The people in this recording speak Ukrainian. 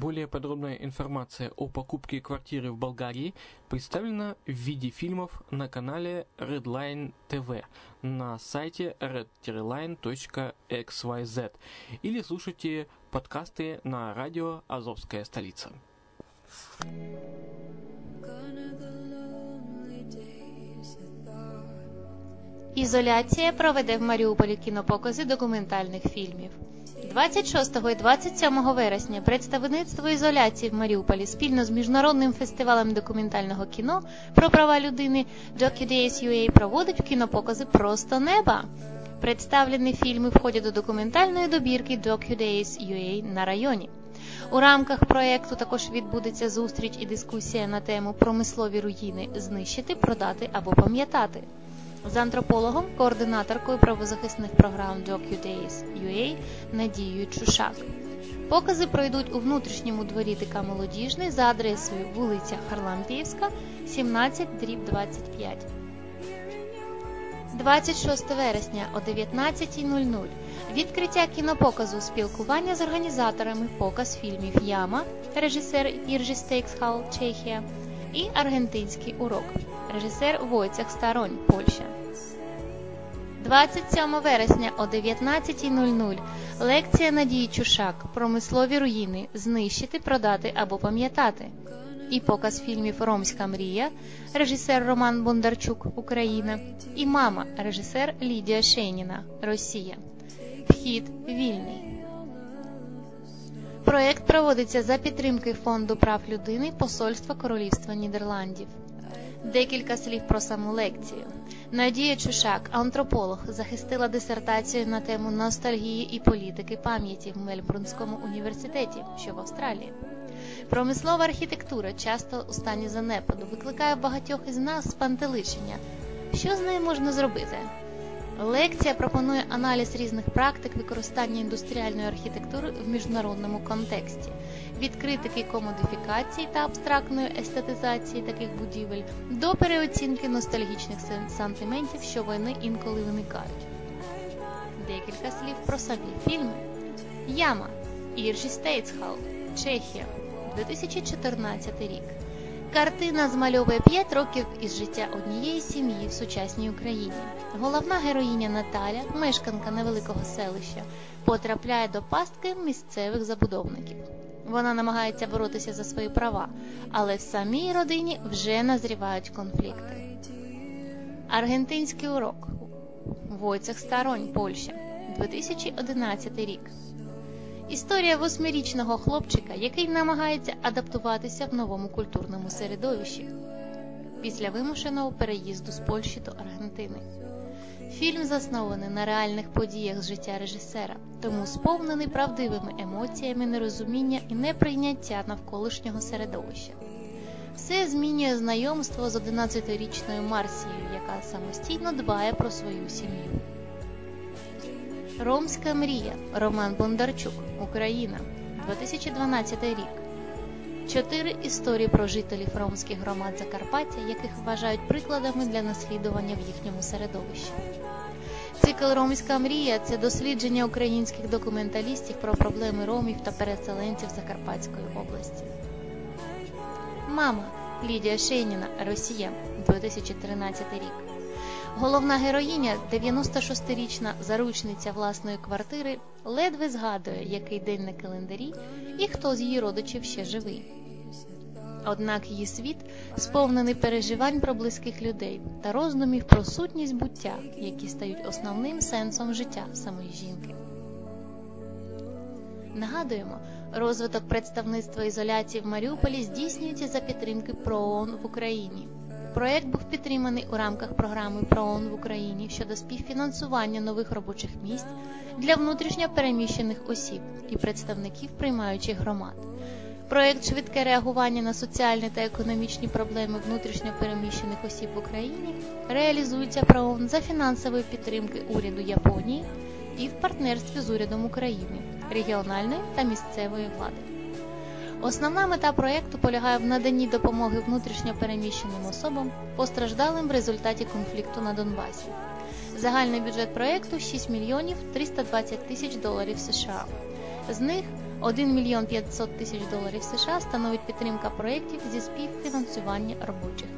Более подробная информация о покупке квартиры в Болгарии представлена в виде фильмов на канале Redline TV на сайте red-line.xyz или слушайте подкасты на радио «Азовская столица». Ізоляція проведе в Маріуполі кінопокази документальних фільмів. 26 і 27 вересня представництво ізоляції в Маріуполі спільно з міжнародним фестивалем документального кіно про права людини DocuDays.ua проводить кінопокази Просто неба. Представлені фільми входять до документальної добірки DocuDays.ua на районі. У рамках проєкту також відбудеться зустріч і дискусія на тему промислові руїни знищити, продати або пам'ятати з антропологом, координаторкою правозахисних програм DocuDays.ua Надією Чушак. Покази пройдуть у внутрішньому дворі ТК Молодіжний за адресою вулиця Харлампіївська, 17 25. 26 вересня о 19.00 відкриття кінопоказу спілкування з організаторами показ фільмів Яма, режисер Іржі Стейксхал, Чехія і Аргентинський урок, режисер Войцех Старонь, Польща. 27 вересня о 19.00 лекція Надії Чушак Промислові руїни знищити, продати або пам'ятати. І показ фільмів Ромська мрія, режисер Роман Бондарчук, Україна, і Мама, режисер Лідія Шейніна, Росія. Вхід вільний. Проект проводиться за підтримки Фонду прав людини Посольства Королівства Нідерландів. Декілька слів про саму лекцію. Надія Чушак, антрополог, захистила дисертацію на тему ностальгії і політики пам'яті в Мельбурнському університеті, що в Австралії. Промислова архітектура часто у стані занепаду викликає багатьох із нас спантеличення. Що з нею можна зробити? Лекція пропонує аналіз різних практик використання індустріальної архітектури в міжнародному контексті, від критики комодифікації та абстрактної естетизації таких будівель до переоцінки ностальгічних сантиментів, що вони інколи виникають. Декілька слів про самі фільми. Яма Іржі Стейтсхал, Чехія, 2014 рік. Картина змальовує 5 років із життя однієї сім'ї в сучасній Україні. Головна героїня Наталя, мешканка невеликого селища, потрапляє до пастки місцевих забудовників. Вона намагається боротися за свої права, але в самій родині вже назрівають конфлікти. Аргентинський урок Войцех Старонь, Польща, 2011 рік. Історія восьмирічного хлопчика, який намагається адаптуватися в новому культурному середовищі після вимушеного переїзду з Польщі до Аргентини. Фільм заснований на реальних подіях з життя режисера, тому сповнений правдивими емоціями нерозуміння і неприйняття навколишнього середовища. Все змінює знайомство з 11-річною Марсією, яка самостійно дбає про свою сім'ю. Ромська мрія Роман Бондарчук Україна 2012 рік. Чотири історії про жителів ромських громад Закарпаття, яких вважають прикладами для наслідування в їхньому середовищі. Цикл Ромська мрія це дослідження українських документалістів про проблеми ромів та переселенців Закарпатської області. Мама Лідія Шейніна Росія 2013 рік. Головна героїня, 96-річна заручниця власної квартири, ледве згадує, який день на календарі і хто з її родичів ще живий. Однак її світ сповнений переживань про близьких людей та роздумів про сутність буття, які стають основним сенсом життя самої жінки. Нагадуємо, розвиток представництва ізоляції в Маріуполі здійснюється за підтримки ПРООН в Україні. Проект був підтриманий у рамках програми ПРООН в Україні щодо співфінансування нових робочих місць для внутрішньо переміщених осіб і представників приймаючих громад. Проект швидке реагування на соціальні та економічні проблеми внутрішньо переміщених осіб в Україні реалізується ПРООН за фінансової підтримки уряду Японії і в партнерстві з урядом України, регіональної та місцевої влади. Основна мета проєкту полягає в наданні допомоги внутрішньо переміщеним особам, постраждалим в результаті конфлікту на Донбасі. Загальний бюджет проєкту 6 мільйонів 320 тисяч доларів США. З них 1 мільйон 500 тисяч доларів США становить підтримка проєктів зі співфінансування робочих